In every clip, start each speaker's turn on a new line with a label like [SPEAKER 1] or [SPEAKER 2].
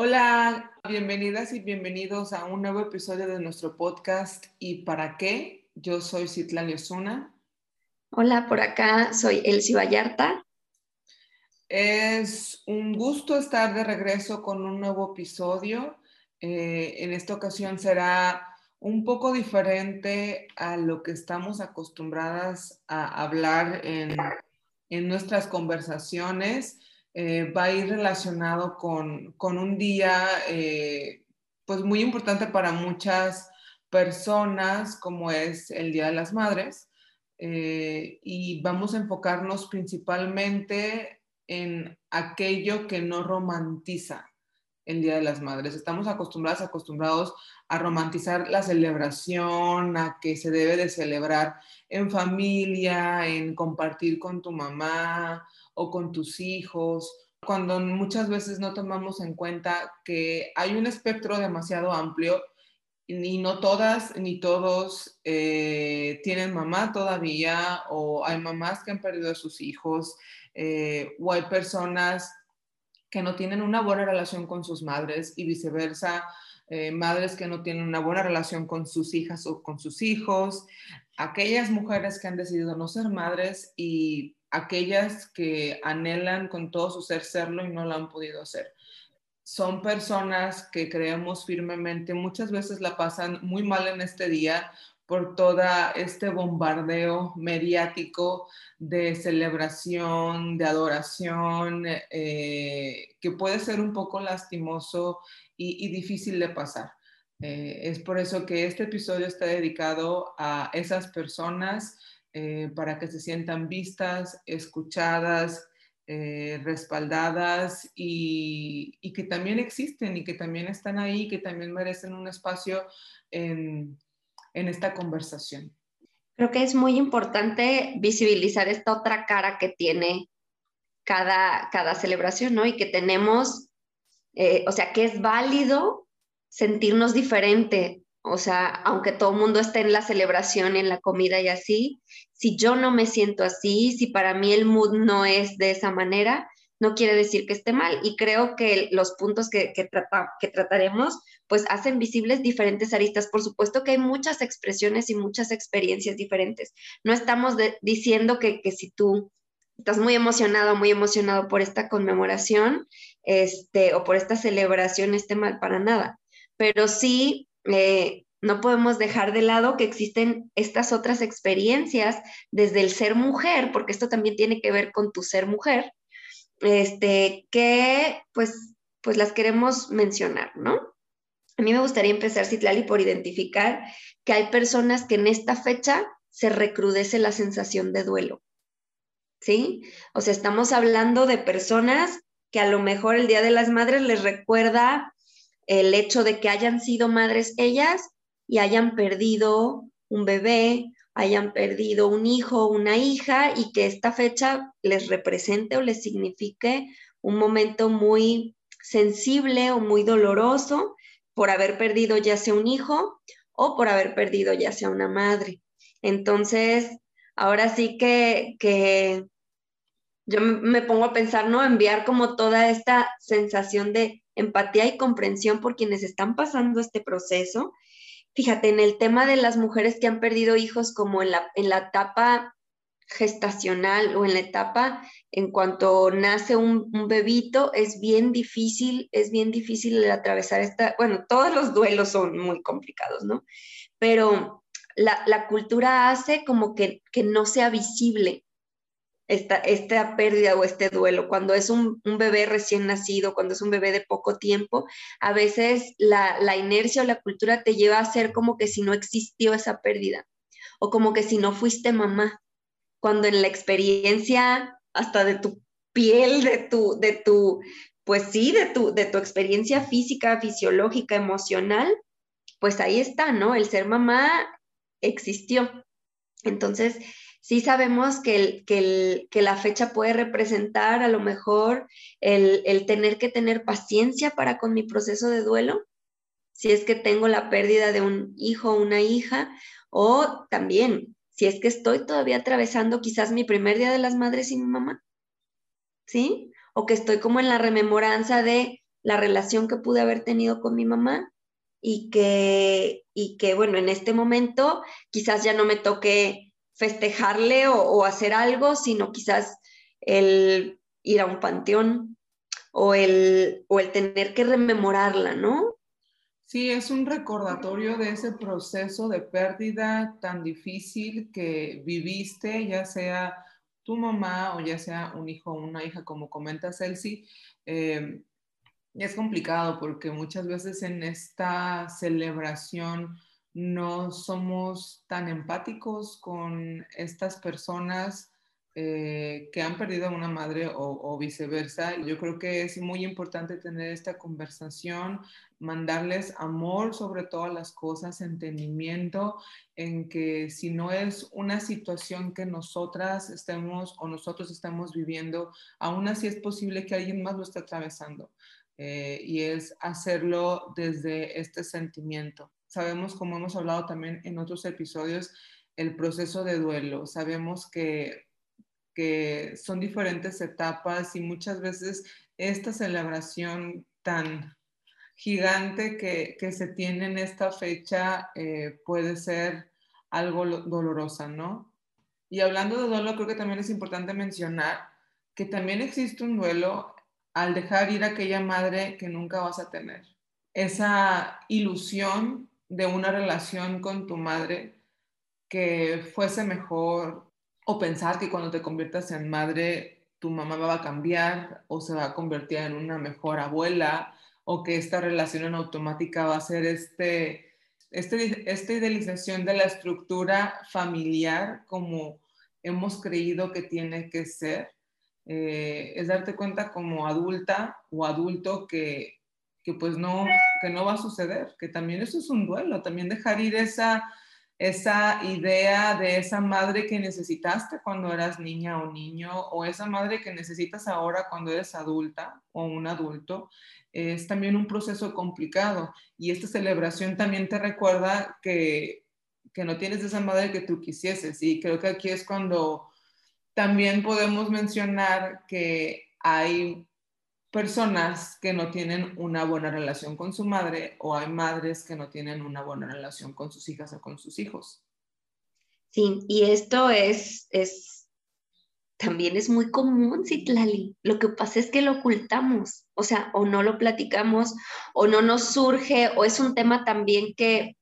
[SPEAKER 1] Hola, bienvenidas y bienvenidos a un nuevo episodio de nuestro podcast ¿Y para qué? Yo soy Citlali Osuna.
[SPEAKER 2] Hola, por acá soy Elsie Vallarta.
[SPEAKER 1] Es un gusto estar de regreso con un nuevo episodio. Eh, en esta ocasión será un poco diferente a lo que estamos acostumbradas a hablar en, en nuestras conversaciones. Eh, va a ir relacionado con, un día eh, pues muy importante para muchas personas como es el Día de las Madres eh, y vamos a enfocarnos principalmente en aquello que no romantiza el Día de las Madres. Estamos acostumbradas, acostumbrados a romantizar la celebración, a que se debe de celebrar en familia, en compartir con tu mamá o con tus hijos, cuando muchas veces no tomamos en cuenta que hay un espectro demasiado amplio y no todas ni todos eh, tienen mamá todavía o hay mamás que han perdido a sus hijos eh, o hay personas que no tienen una buena relación con sus madres y viceversa, eh, madres que no tienen una buena relación con sus hijas o con sus hijos, aquellas mujeres que han decidido no ser madres y aquellas que anhelan con todo su ser serlo y no lo han podido hacer. Son personas que creemos firmemente, muchas veces la pasan muy mal en este día por todo este bombardeo mediático de celebración, de adoración, eh, que puede ser un poco lastimoso y, difícil de pasar. Eh, es por eso que este episodio está dedicado a esas personas eh, para que se sientan vistas, escuchadas, respaldadas y, que también existen y que también están ahí, que también merecen un espacio en, esta conversación.
[SPEAKER 2] Creo que es muy importante visibilizar esta otra cara que tiene cada, cada celebración, ¿no? Y que tenemos, eh, o sea, que es válido sentirnos diferente, o sea, aunque todo el mundo esté en la celebración, en la comida y así, si yo no me siento así, si para mí el mood no es de esa manera, no quiere decir que esté mal. Y creo que los puntos que, que, que trataremos, pues hacen visibles diferentes aristas. Por supuesto que hay muchas expresiones y muchas experiencias diferentes. No estamos diciendo que, que si tú estás muy emocionado, muy emocionado por esta conmemoración, este, o por esta celebración, esté mal para nada. Pero sí eh, no podemos dejar de lado que existen estas otras experiencias desde el ser mujer, porque esto también tiene que ver con tu ser mujer, este, que pues, pues las queremos mencionar, ¿no? A mí me gustaría empezar, Citlali, por identificar que hay personas que en esta fecha se recrudece la sensación de duelo, ¿sí? O sea, estamos hablando de personas que a lo mejor el Día de las Madres les recuerda el hecho de que hayan sido madres ellas y hayan perdido un bebé, hayan perdido un hijo, una hija y que esta fecha les represente o les signifique un momento muy sensible o muy doloroso por haber perdido ya sea un hijo o por haber perdido ya sea una madre. Entonces, ahora sí que, que yo me pongo a pensar, ¿no? Enviar como toda esta sensación de empatía y comprensión por quienes están pasando este proceso. Fíjate, en el tema de las mujeres que han perdido hijos como en la, en la etapa gestacional o en la etapa en cuanto nace un, bebito, es bien difícil, es bien difícil atravesar esta, bueno, todos los duelos son muy complicados, ¿no? Pero la, la cultura hace como que, que no sea visible esta, pérdida o este duelo. Cuando es un, bebé recién nacido, cuando es un bebé de poco tiempo, a veces la, la inercia o la cultura te lleva a ser como que si no existió esa pérdida o como que si no fuiste mamá, cuando en la experiencia hasta de tu piel, de tu, de tu, pues sí, de tu, de tu experiencia física, fisiológica, emocional, pues ahí está, ¿no? El ser mamá existió. Entonces, sí sabemos que, que, la fecha puede representar a lo mejor el, tener que tener paciencia para con mi proceso de duelo, si es que tengo la pérdida de un hijo o una hija, o también si es que estoy todavía atravesando quizás mi primer día de las madres y mi mamá, ¿sí? O que estoy como en la rememoranza de la relación que pude haber tenido con mi mamá y que, y que bueno, en este momento quizás ya no me toque festejarle o, hacer algo, sino quizás el ir a un panteón o el, o el tener que rememorarla, ¿no?
[SPEAKER 1] Sí, es un recordatorio de ese proceso de pérdida tan difícil que viviste, ya sea tu mamá o ya sea un hijo o una hija, como comenta Celsi. Eh, es complicado porque muchas veces en esta celebración no somos tan empáticos con estas personas eh, que han perdido a una madre o, viceversa. Yo creo que es muy importante tener esta conversación, mandarles amor sobre todas las cosas, entendimiento en que si no es una situación que nosotras estemos o nosotros estamos viviendo, aún así es posible que alguien más lo esté atravesando. Eh, y es hacerlo desde este sentimiento. Sabemos, como hemos hablado también en otros episodios, el proceso de duelo. Sabemos que, que son diferentes etapas y muchas veces esta celebración tan gigante que, que se tiene en esta fecha eh, puede ser algo dolorosa, ¿no? Y hablando de duelo, creo que también es importante mencionar que también existe un duelo al dejar ir a aquella madre que nunca vas a tener. Esa ilusión de una relación con tu madre que fuese mejor o pensar que cuando te conviertas en madre tu mamá va a cambiar o se va a convertir en una mejor abuela o que esta relación en automática va a ser este, este, esta idealización de la estructura familiar como hemos creído que tiene que ser eh, es darte cuenta como adulta o adulto que, que, pues no, que no va a suceder, que también eso es un duelo, también dejar ir esa, esa idea de esa madre que necesitaste cuando eras niña o niño, o esa madre que necesitas ahora cuando eres adulta o un adulto, es también un proceso complicado. Y esta celebración también te recuerda que, que no tienes esa madre que tú quisieses. Y creo que aquí es cuando también podemos mencionar que hay personas que no tienen una buena relación con su madre o hay madres que no tienen una buena relación con sus hijas o con sus hijos.
[SPEAKER 2] Sí, y esto es, es también es muy común, Citlali. Lo que pasa es que lo ocultamos, o sea, o no lo platicamos, o no nos surge, o es un tema también que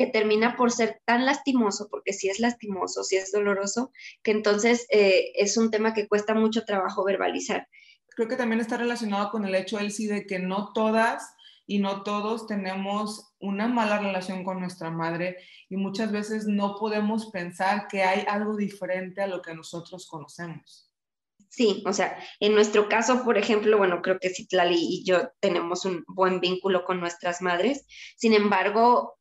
[SPEAKER 2] que termina por ser tan lastimoso, porque si es lastimoso, si es doloroso, que entonces eh, es un tema que cuesta mucho trabajo verbalizar.
[SPEAKER 1] Creo que también está relacionado con el hecho, Elsie, de que no todas y no todos tenemos una mala relación con nuestra madre y muchas veces no podemos pensar que hay algo diferente a lo que nosotros conocemos.
[SPEAKER 2] Sí, o sea, en nuestro caso, por ejemplo, bueno, creo que Citlali y yo tenemos un buen vínculo con nuestras madres. Sin embargo,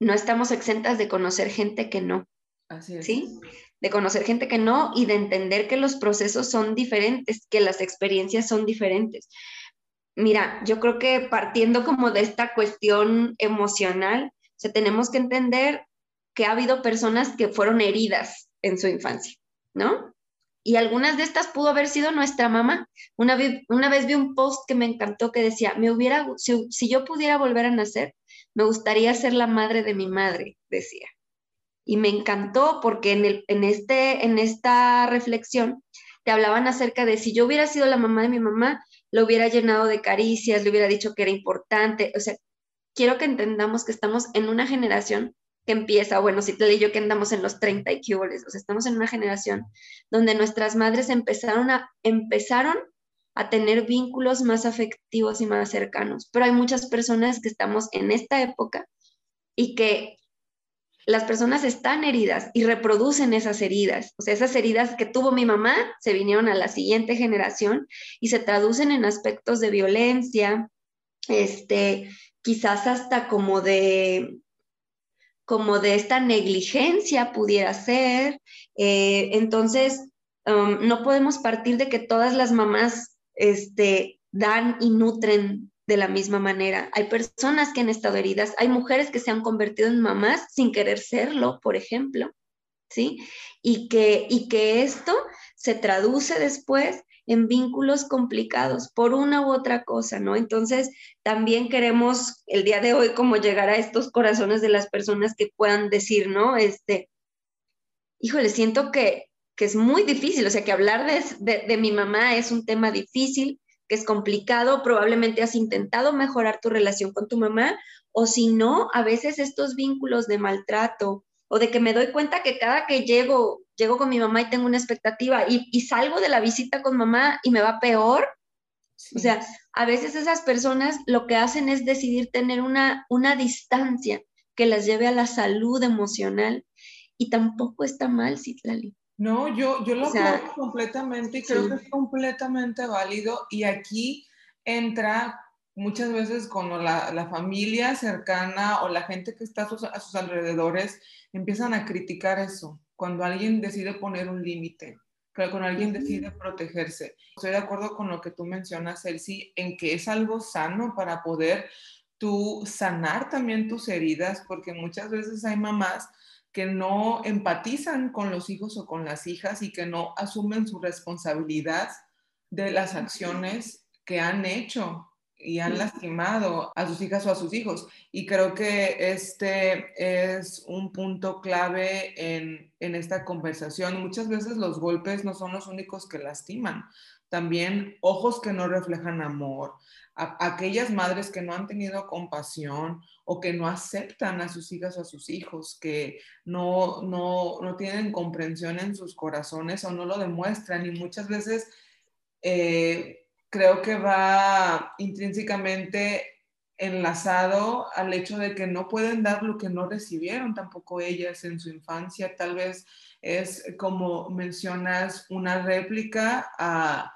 [SPEAKER 2] no estamos exentas de conocer gente que no.
[SPEAKER 1] Así es.
[SPEAKER 2] ¿Sí? De conocer gente que no y de entender que los procesos son diferentes, que las experiencias son diferentes. Mira, yo creo que partiendo como de esta cuestión emocional, o tenemos que entender que ha habido personas que fueron heridas en su infancia, ¿no? Y algunas de estas pudo haber sido nuestra mamá. Una, vez, una vez vi un post que me encantó que decía, me hubiera, si yo pudiera volver a nacer, me gustaría ser la madre de mi madre, decía. Y me encantó porque en, el, en, este, en esta reflexión te hablaban acerca de si yo hubiera sido la mamá de mi mamá, lo hubiera llenado de caricias, le hubiera dicho que era importante. O sea, quiero que entendamos que estamos en una generación que empieza, bueno, si te leí yo que andamos en los 30 y que o sea, estamos en una generación donde nuestras madres empezaron a, empezaron a tener vínculos más afectivos y más cercanos. Pero hay muchas personas que estamos en esta época y que las personas están heridas y reproducen esas heridas. O sea, esas heridas que tuvo mi mamá se vinieron a la siguiente generación y se traducen en aspectos de violencia, este, quizás hasta como de como de esta negligencia pudiera ser. Eh, entonces, um, no podemos partir de que todas las mamás este, dan y nutren de la misma manera. Hay personas que han estado heridas, hay mujeres que se han convertido en mamás sin querer serlo, por ejemplo, ¿sí? Y que, y que esto se traduce después en vínculos complicados por una u otra cosa, ¿no? Entonces, también queremos el día de hoy como llegar a estos corazones de las personas que puedan decir, ¿no? Este, híjole, siento que, que es muy difícil, o sea, que hablar de, de mi mamá es un tema difícil, que es complicado, probablemente has intentado mejorar tu relación con tu mamá, o si no, a veces estos vínculos de maltrato o de que me doy cuenta que cada que llego, llego con mi mamá y tengo una expectativa y, salgo de la visita con mamá y me va peor. O sea, a veces esas personas lo que hacen es decidir tener una, una distancia que las lleve a la salud emocional y tampoco está mal, Citlali.
[SPEAKER 1] No, yo, yo lo creo completamente y creo que es completamente válido. Y aquí entra muchas veces cuando la, familia cercana o la gente que está a sus, alrededores empiezan a criticar eso, cuando alguien decide poner un límite, cuando alguien decide protegerse. Estoy de acuerdo con lo que tú mencionas, Elsie, en que es algo sano para poder tú sanar también tus heridas, porque muchas veces hay mamás que no empatizan con los hijos o con las hijas y que no asumen su responsabilidad de las acciones que han hecho y han lastimado a sus hijas o a sus hijos. Y creo que este es un punto clave en, en, esta conversación. Muchas veces los golpes no son los únicos que lastiman. También ojos que no reflejan amor, aquellas madres que no han tenido compasión o que no aceptan a sus hijas o a sus hijos, que no, no, no tienen comprensión en sus corazones o no lo demuestran. Y muchas veces... Eh, creo que va intrínsecamente enlazado al hecho de que no pueden dar lo que no recibieron tampoco ellas en su infancia. Tal vez es como mencionas una réplica a,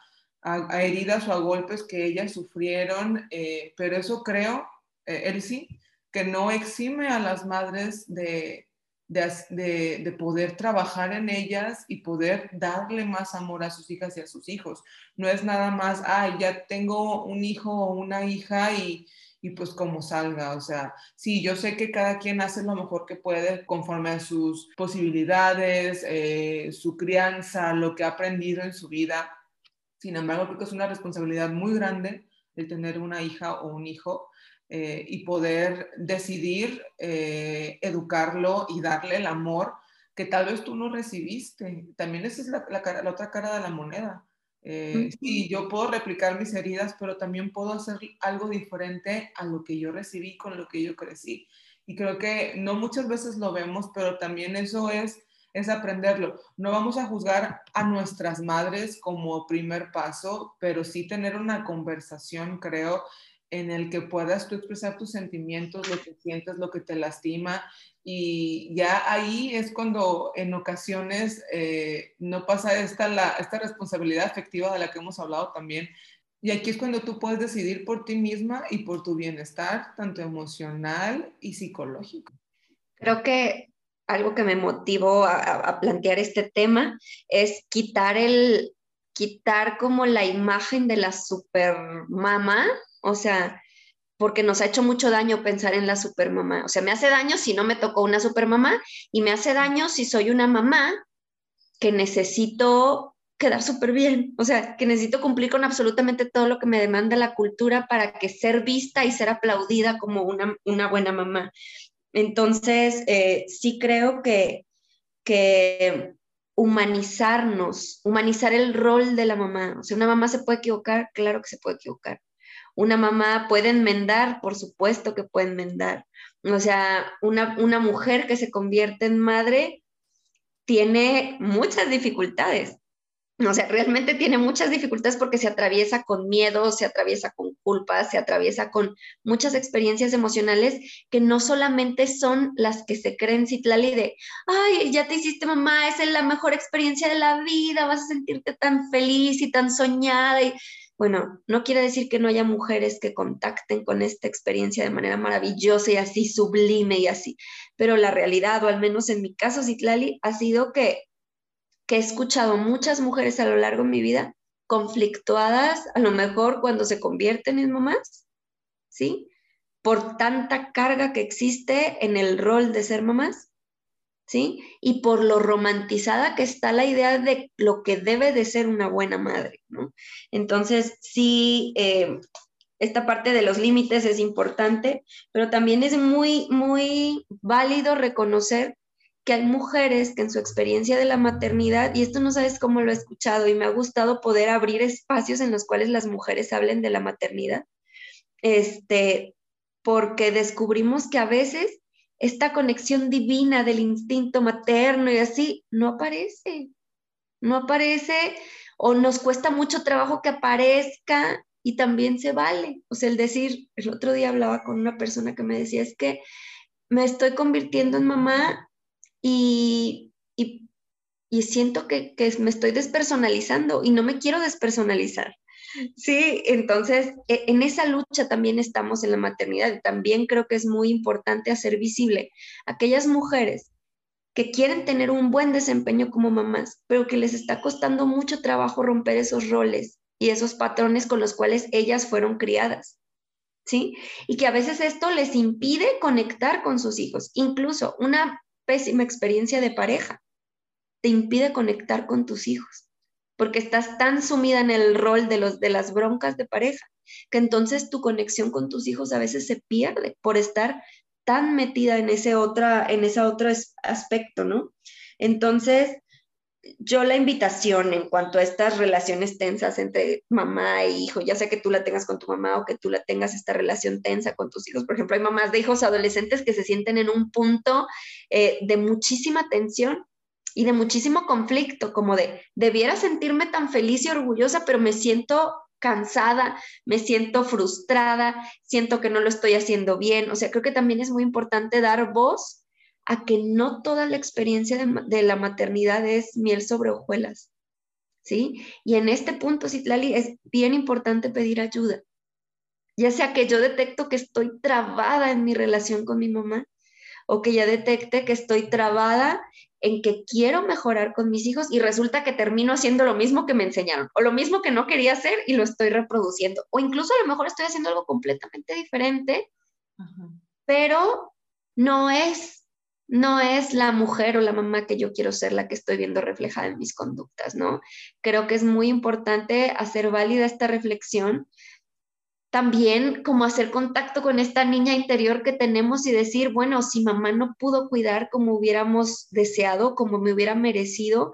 [SPEAKER 1] heridas o a golpes que ellas sufrieron, eh, pero eso creo, eh, Elsie, que no exime a las madres de, de, poder trabajar en ellas y poder darle más amor a sus hijas y a sus hijos. No es nada más, ay, ya tengo un hijo o una hija y, y pues como salga. O sea, sí, yo sé que cada quien hace lo mejor que puede conforme a sus posibilidades, eh, su crianza, lo que ha aprendido en su vida. Sin embargo, creo que es una responsabilidad muy grande el tener una hija o un hijo eh, y poder decidir eh, educarlo y darle el amor que tal vez tú no recibiste. También esa es la, la, otra cara de la moneda. Eh, sí, yo puedo replicar mis heridas, pero también puedo hacer algo diferente a lo que yo recibí, con lo que yo crecí. Y creo que no muchas veces lo vemos, pero también eso es, es aprenderlo. No vamos a juzgar a nuestras madres como primer paso, pero sí tener una conversación, creo, en el que puedas tú expresar tus sentimientos, lo que sientes, lo que te lastima. Y ya ahí es cuando en ocasiones eh, no pasa esta, la, esta responsabilidad afectiva de la que hemos hablado también. Y aquí es cuando tú puedes decidir por ti misma y por tu bienestar, tanto emocional y psicológico.
[SPEAKER 2] Creo que algo que me motivó a, a plantear este tema es quitar el, quitar como la imagen de la supermama o sea, porque nos ha hecho mucho daño pensar en la supermamá. O sea, me hace daño si no me tocó una supermamá y me hace daño si soy una mamá que necesito quedar súper bien, o sea, que necesito cumplir con absolutamente todo lo que me demanda la cultura para que ser vista y ser aplaudida como una, buena mamá. Entonces, eh, sí creo que, que humanizarnos, humanizar el rol de la mamá, o sea, una mamá se puede equivocar, claro que se puede equivocar, una mamá puede enmendar, por supuesto que puede enmendar. O sea, una, una mujer que se convierte en madre tiene muchas dificultades. O sea, realmente tiene muchas dificultades porque se atraviesa con miedo, se atraviesa con culpa, se atraviesa con muchas experiencias emocionales que no solamente son las que se creen Citlali de, ay, ya te hiciste mamá, esa es la mejor experiencia de la vida, vas a sentirte tan feliz y tan soñada. Y bueno, no quiere decir que no haya mujeres que contacten con esta experiencia de manera maravillosa y así sublime y así, pero la realidad, o al menos en mi caso, Citlali, ha sido que, que he escuchado muchas mujeres a lo largo de mi vida conflictuadas, a lo mejor cuando se convierten en mamás, ¿sí? Por tanta carga que existe en el rol de ser mamás ¿sí? Y por lo romantizada que está la idea de lo que debe de ser una buena madre, ¿no? Entonces, sí, eh, esta parte de los límites es importante, pero también es muy, muy válido reconocer que hay mujeres que en su experiencia de la maternidad, y esto no sabes cómo lo he escuchado, y me ha gustado poder abrir espacios en los cuales las mujeres hablen de la maternidad, este, porque descubrimos que a veces esta conexión divina del instinto materno y así no aparece, no aparece o nos cuesta mucho trabajo que aparezca y también se vale. O sea, el decir, el otro día hablaba con una persona que me decía, es que me estoy convirtiendo en mamá y, y, siento que, que me estoy despersonalizando y no me quiero despersonalizar. Sí, entonces e, en esa lucha también estamos en la maternidad y también creo que es muy importante hacer visible a aquellas mujeres que quieren tener un buen desempeño como mamás, pero que les está costando mucho trabajo romper esos roles y esos patrones con los cuales ellas fueron criadas. ¿Sí? Y que a veces esto les impide conectar con sus hijos. Incluso una pésima experiencia de pareja te impide conectar con tus hijos porque estás tan sumida en el rol de, los, de las broncas de pareja, que entonces tu conexión con tus hijos a veces se pierde por estar tan metida en ese, otra, en ese otro aspecto, ¿no? Entonces, yo la invitación en cuanto a estas relaciones tensas entre mamá e hijo, ya sea que tú la tengas con tu mamá o que tú la tengas esta relación tensa con tus hijos, por ejemplo, hay mamás de hijos adolescentes que se sienten en un punto eh, de muchísima tensión y de muchísimo conflicto, como de, debiera sentirme tan feliz y orgullosa, pero me siento cansada, me siento frustrada, siento que no lo estoy haciendo bien. O sea, creo que también es muy importante dar voz a que no toda la experiencia de, la maternidad es miel sobre hojuelas. ¿Sí? Y en este punto, Citlali, es bien importante pedir ayuda. Ya sea que yo detecto que estoy trabada en mi relación con mi mamá o que ya detecte que estoy trabada en que quiero mejorar con mis hijos y resulta que termino haciendo lo mismo que me enseñaron o lo mismo que no quería hacer y lo estoy reproduciendo. O incluso a lo mejor estoy haciendo algo completamente diferente, pero no es, no es la mujer o la mamá que yo quiero ser la que estoy viendo reflejada en mis conductas, ¿no? Creo que es muy importante hacer válida esta reflexión también como hacer contacto con esta niña interior que tenemos y decir, bueno, si mamá no pudo cuidar como hubiéramos deseado, como me hubiera merecido,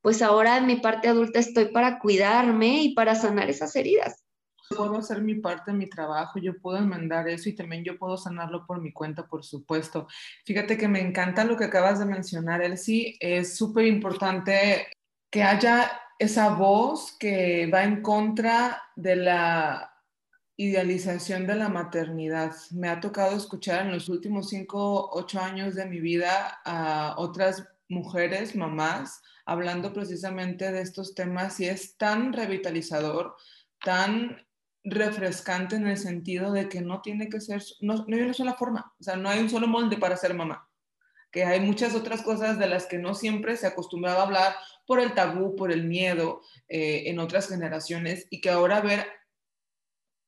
[SPEAKER 2] pues ahora en mi parte adulta estoy para cuidarme y para sanar esas heridas.
[SPEAKER 1] Puedo hacer mi parte mi trabajo, yo puedo enmendar eso y también yo puedo sanarlo por mi cuenta, por supuesto. Fíjate que me encanta lo que acabas de mencionar, Elsie. Es súper importante que haya esa voz que va en contra de la idealización de la maternidad. Me ha tocado escuchar en los últimos cinco, ocho años de mi vida a otras mujeres, mamás, hablando precisamente de estos temas y es tan revitalizador, tan refrescante en el sentido de que no tiene que ser, no, hay una sola forma, o sea, no hay un solo molde para ser mamá, que hay muchas otras cosas de las que no siempre se acostumbraba a hablar por el tabú, por el miedo eh, en otras generaciones y que ahora ver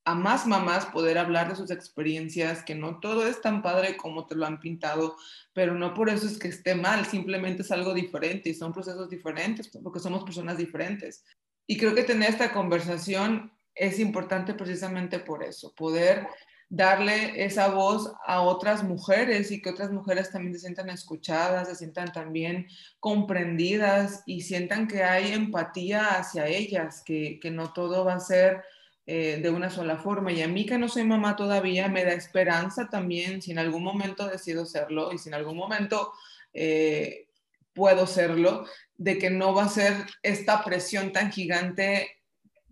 [SPEAKER 1] a más mamás poder hablar de sus experiencias, que no todo es tan padre como te lo han pintado, pero no por eso es que esté mal, simplemente es algo diferente y son procesos diferentes, porque somos personas diferentes. Y creo que tener esta conversación es importante precisamente por eso, poder darle esa voz a otras mujeres y que otras mujeres también se sientan escuchadas, se sientan también comprendidas y sientan que hay empatía hacia ellas, que, que no todo va a ser eh, de una sola forma. Y a mí que no soy mamá todavía, me da esperanza también si en algún momento decido serlo y si en algún momento eh, puedo serlo, de que no va a ser esta presión tan gigante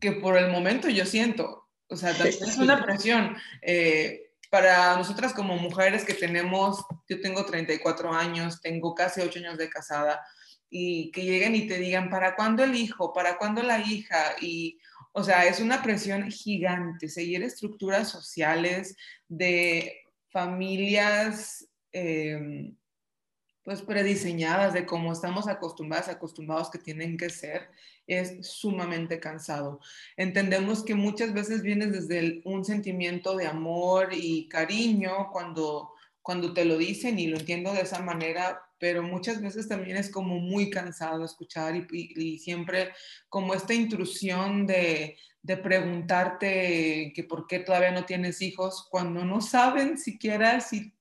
[SPEAKER 1] que por el momento yo siento. O sea, es una presión. Eh, para nosotras como mujeres que tenemos, yo tengo 34 años, tengo casi 8 años de casada, y que lleguen y te digan, ¿para cuándo el hijo? ¿Para cuándo la hija? Y, o sea, es una presión gigante, seguir estructuras sociales de familias em, pues prediseñadas de cómo estamos acostumbradas, acostumbrados que tienen que ser, es sumamente cansado. Entendemos que muchas veces viene desde un sentimiento de amor y cariño cuando cuando te lo dicen y lo entiendo de esa manera, pero muchas veces también es como muy cansado escuchar y, siempre como esta intrusión de, de, preguntarte que por qué todavía no tienes hijos cuando no saben siquiera si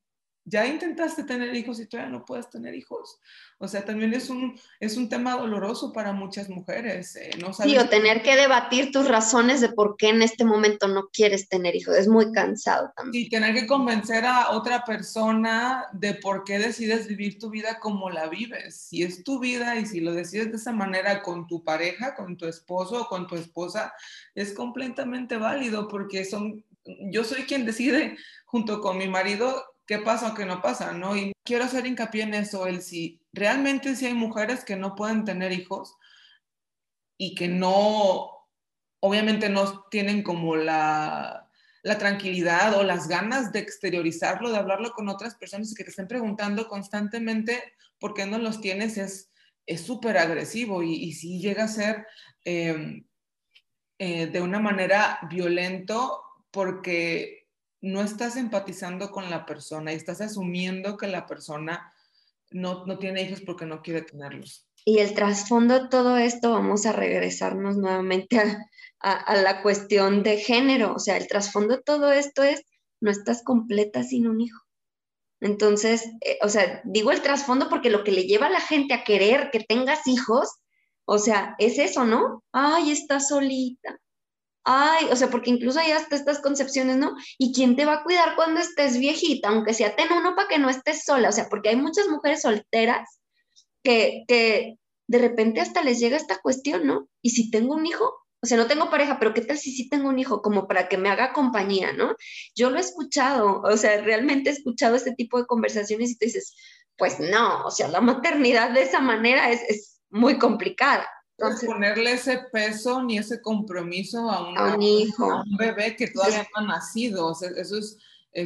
[SPEAKER 1] ya intentaste tener hijos y todavía no puedes tener hijos. O sea, también es un, es un tema doloroso para muchas mujeres. Eh, no
[SPEAKER 2] sí, o tener que debatir tus razones de por qué en este momento no quieres tener hijos. Es muy cansado también.
[SPEAKER 1] Y tener que convencer a otra persona de por qué decides vivir tu vida como la vives. Si es tu vida y si lo decides de esa manera con tu pareja, con tu esposo o con tu esposa, es completamente válido porque son, yo soy quien decide junto con mi marido qué pasa o qué no pasa, ¿no? Y quiero hacer hincapié en eso, el si realmente si hay mujeres que no pueden tener hijos y que no, obviamente no tienen como la, la tranquilidad o las ganas de exteriorizarlo, de hablarlo con otras personas y que te estén preguntando constantemente por qué no los tienes, es súper agresivo y, si llega a ser em, eh, de una manera violento porque no estás empatizando con la persona y estás asumiendo que la persona no, tiene hijos porque no quiere tenerlos.
[SPEAKER 2] Y el trasfondo de todo esto, vamos a regresarnos nuevamente a, la cuestión de género. O sea, el trasfondo de todo esto es, no estás completa sin un hijo. Entonces, eh, o sea, digo el trasfondo porque lo que le lleva a la gente a querer que tengas hijos, o sea, es eso, ¿no? Ay, estás solita ay, o sea, porque incluso hay hasta estas concepciones, ¿no? ¿Y quién te va a cuidar cuando estés viejita? Aunque sea ten uno para que no estés sola, o sea, porque hay muchas mujeres solteras que, que de repente hasta les llega esta cuestión, ¿no? ¿Y si tengo un hijo? O sea, no tengo pareja, pero ¿qué tal si sí tengo un hijo como para que me haga compañía, ¿no? Yo lo he escuchado, o sea, realmente he escuchado este tipo de conversaciones y te dices, pues no, o sea, la maternidad de esa manera es, es muy complicada.
[SPEAKER 1] Entonces, ponerle ese peso ni ese compromiso a, un hijo. a un bebé que todavía no ha nacido. O sea, eso es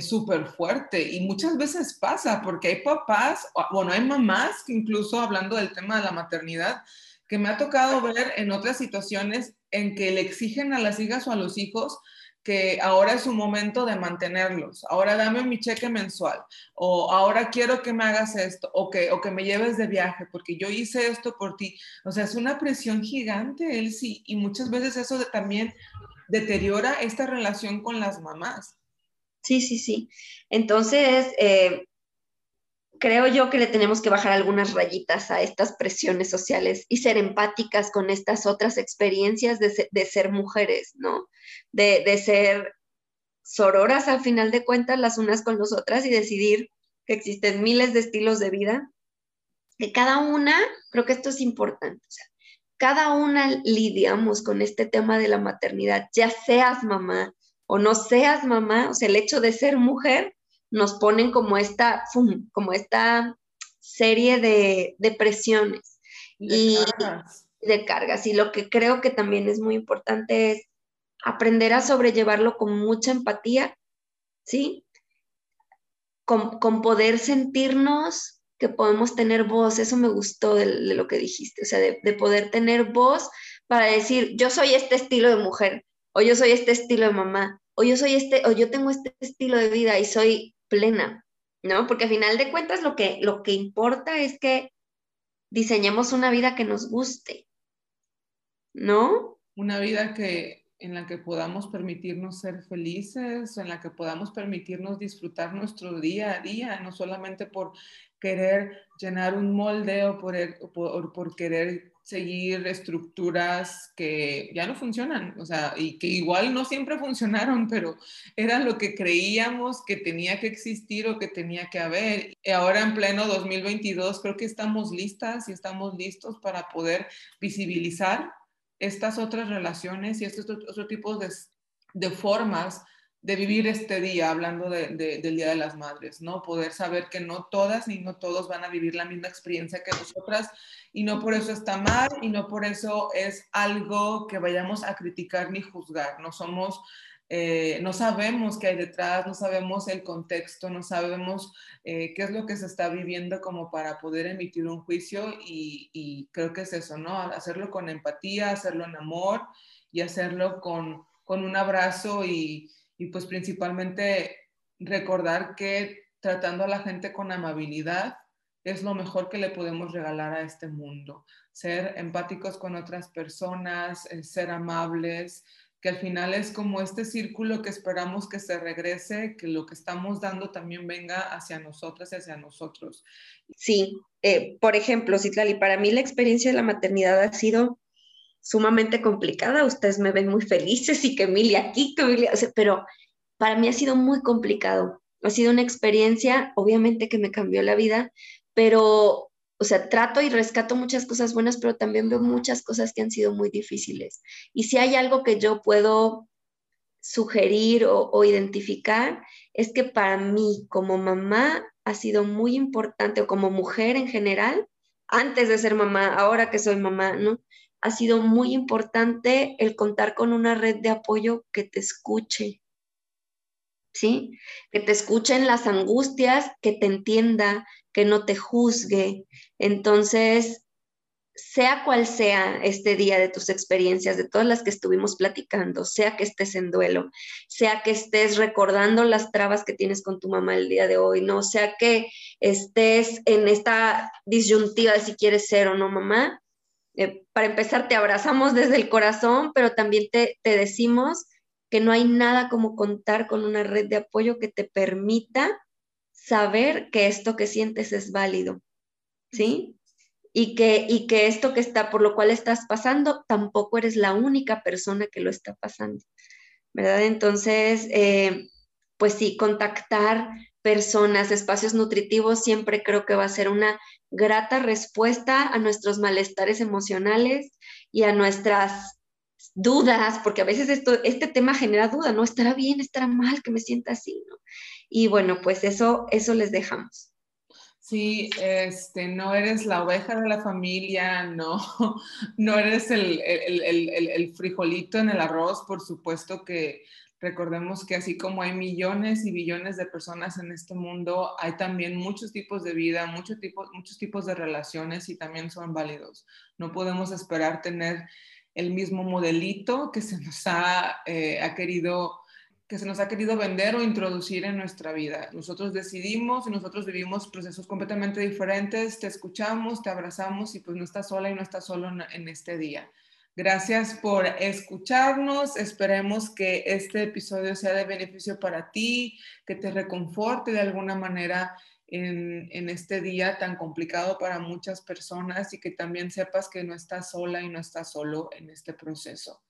[SPEAKER 1] súper fuerte y muchas veces pasa porque hay papás, bueno, hay mamás que incluso hablando del tema de la maternidad, que me ha tocado ver en otras situaciones en que le exigen a las hijas o a los hijos que ahora es un momento de mantenerlos, ahora dame mi cheque mensual, o ahora quiero que me hagas esto, o que, o que me lleves de viaje, porque yo hice esto por ti. O sea, es una presión gigante, él sí, y muchas veces eso también deteriora esta relación con las mamás.
[SPEAKER 2] Sí, sí, sí. Entonces, eh, creo yo que le tenemos que bajar algunas rayitas a estas presiones sociales y ser empáticas con estas otras experiencias de, ser mujeres, ¿no? De, ser sororas al final de cuentas las unas con las otras y decidir que existen miles de estilos de vida, que cada una, creo que esto es importante, cada una lidiamos con este tema de la maternidad, ya seas mamá o no seas mamá, o sea, el hecho de ser mujer nos ponen como esta, como esta serie de, presiones y de cargas. Y lo que creo que también es muy importante es aprender a sobrellevarlo con mucha empatía, ¿sí? Con, poder sentirnos que podemos tener voz, eso me gustó de, lo que dijiste, o sea, de, de, poder tener voz para decir, yo soy este estilo de mujer, o yo soy este estilo de mamá, o yo soy este, o yo tengo este estilo de vida y soy plena, ¿no? Porque al final de cuentas lo que, lo que importa es que diseñemos una vida que nos guste, ¿no?
[SPEAKER 1] Una vida que en la que podamos permitirnos ser felices, en la que podamos permitirnos disfrutar nuestro día a día, no solamente por querer llenar un molde o por, por, por querer seguir estructuras que ya no funcionan, o sea, y que igual no siempre funcionaron, pero era lo que creíamos que tenía que existir o que tenía que haber. Y ahora en pleno 2022 creo que estamos listas y estamos listos para poder visibilizar estas otras relaciones y estos otros tipos de, de formas de vivir este día, hablando del Día de las Madres, ¿no? Poder saber que no todas ni no todos van a vivir la misma experiencia que nosotras y no por eso está mal y no por eso es algo que vayamos a criticar ni juzgar. No somos, eh, no sabemos qué hay detrás, no sabemos el contexto, no sabemos eh, qué es lo que se está viviendo como para poder emitir un juicio y, y creo que es eso, ¿no? Hacerlo con empatía, hacerlo en amor y hacerlo con, con un abrazo y y pues principalmente recordar que tratando a la gente con amabilidad, es lo mejor que le podemos regalar a este mundo. Ser empáticos con otras personas, eh, ser amables, que al final es como este círculo que esperamos que se regrese, que lo que estamos dando también venga hacia nosotras y hacia nosotros.
[SPEAKER 2] Sí, eh, por ejemplo, Citlali, para mí la experiencia de la maternidad ha sido sumamente complicada. Ustedes me ven muy felices y que Emilia aquí, que Emilia, pero para mí ha sido muy complicado. Ha sido una experiencia, obviamente, que me cambió la vida, pero o sea, trato y rescato muchas cosas buenas, pero también veo muchas cosas que han sido muy difíciles. Y si hay algo que yo puedo sugerir o, identificar, es que para mí como mamá ha sido muy importante, o como mujer en general, antes de ser mamá, ahora que soy mamá, ¿no? Ha sido muy importante el contar con una red de apoyo que te escuche, ¿sí? Que te escuche en las angustias, que te entienda, que no te juzgue. Entonces, sea cual sea este día de tus experiencias, de todas las que estuvimos platicando, sea que estés en duelo, sea que estés recordando las trabas que tienes con tu mamá el día de hoy, no sea que estés en esta disyuntiva de si quieres ser o no mamá. Eh, para empezar, te abrazamos desde el corazón, pero también te, decimos que no hay nada como contar con una red de apoyo que te permita saber que esto que sientes es válido, ¿sí? Y que, y que esto que está, por lo cual estás pasando, tampoco eres la única persona que lo está pasando, ¿verdad? Entonces, eh, pues sí, contactar personas, espacios nutritivos, siempre creo que va a ser una grata respuesta a nuestros malestares emocionales y a nuestras dudas, porque a veces esto, este tema genera duda, ¿no? ¿Estará bien, estará mal que me sienta así, ¿no? Y bueno, pues eso, eso les dejamos.
[SPEAKER 1] Sí, este, no eres la oveja de la familia, no, no eres el, el, frijolito en el arroz, por supuesto que recordemos que así como hay millones y billones de personas en este mundo, hay también muchos tipos de vida, muchos tipos, muchos tipos de relaciones y también son válidos. No podemos esperar tener el mismo modelito que se nos ha, eh, ha querido que se nos ha querido vender o introducir en nuestra vida. Nosotros decidimos y nosotros vivimos procesos completamente diferentes, te escuchamos, te abrazamos y pues no estás sola y no estás solo en este día. Gracias por escucharnos. Esperemos que este episodio sea de beneficio para ti, que te reconforte de alguna manera en, en, este día tan complicado para muchas personas y que también sepas que no estás sola y no estás solo en este proceso.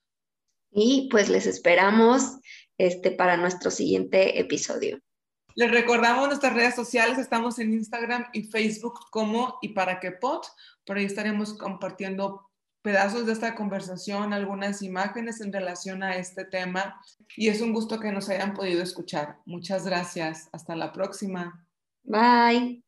[SPEAKER 2] Y pues les esperamos este, para nuestro siguiente episodio.
[SPEAKER 1] Les recordamos nuestras redes sociales, estamos en Instagram y Facebook como y para que pot, por ahí estaremos compartiendo pedazos de esta conversación, algunas imágenes en relación a este tema y es un gusto que nos hayan podido escuchar. Muchas gracias. Hasta la próxima.
[SPEAKER 2] Bye.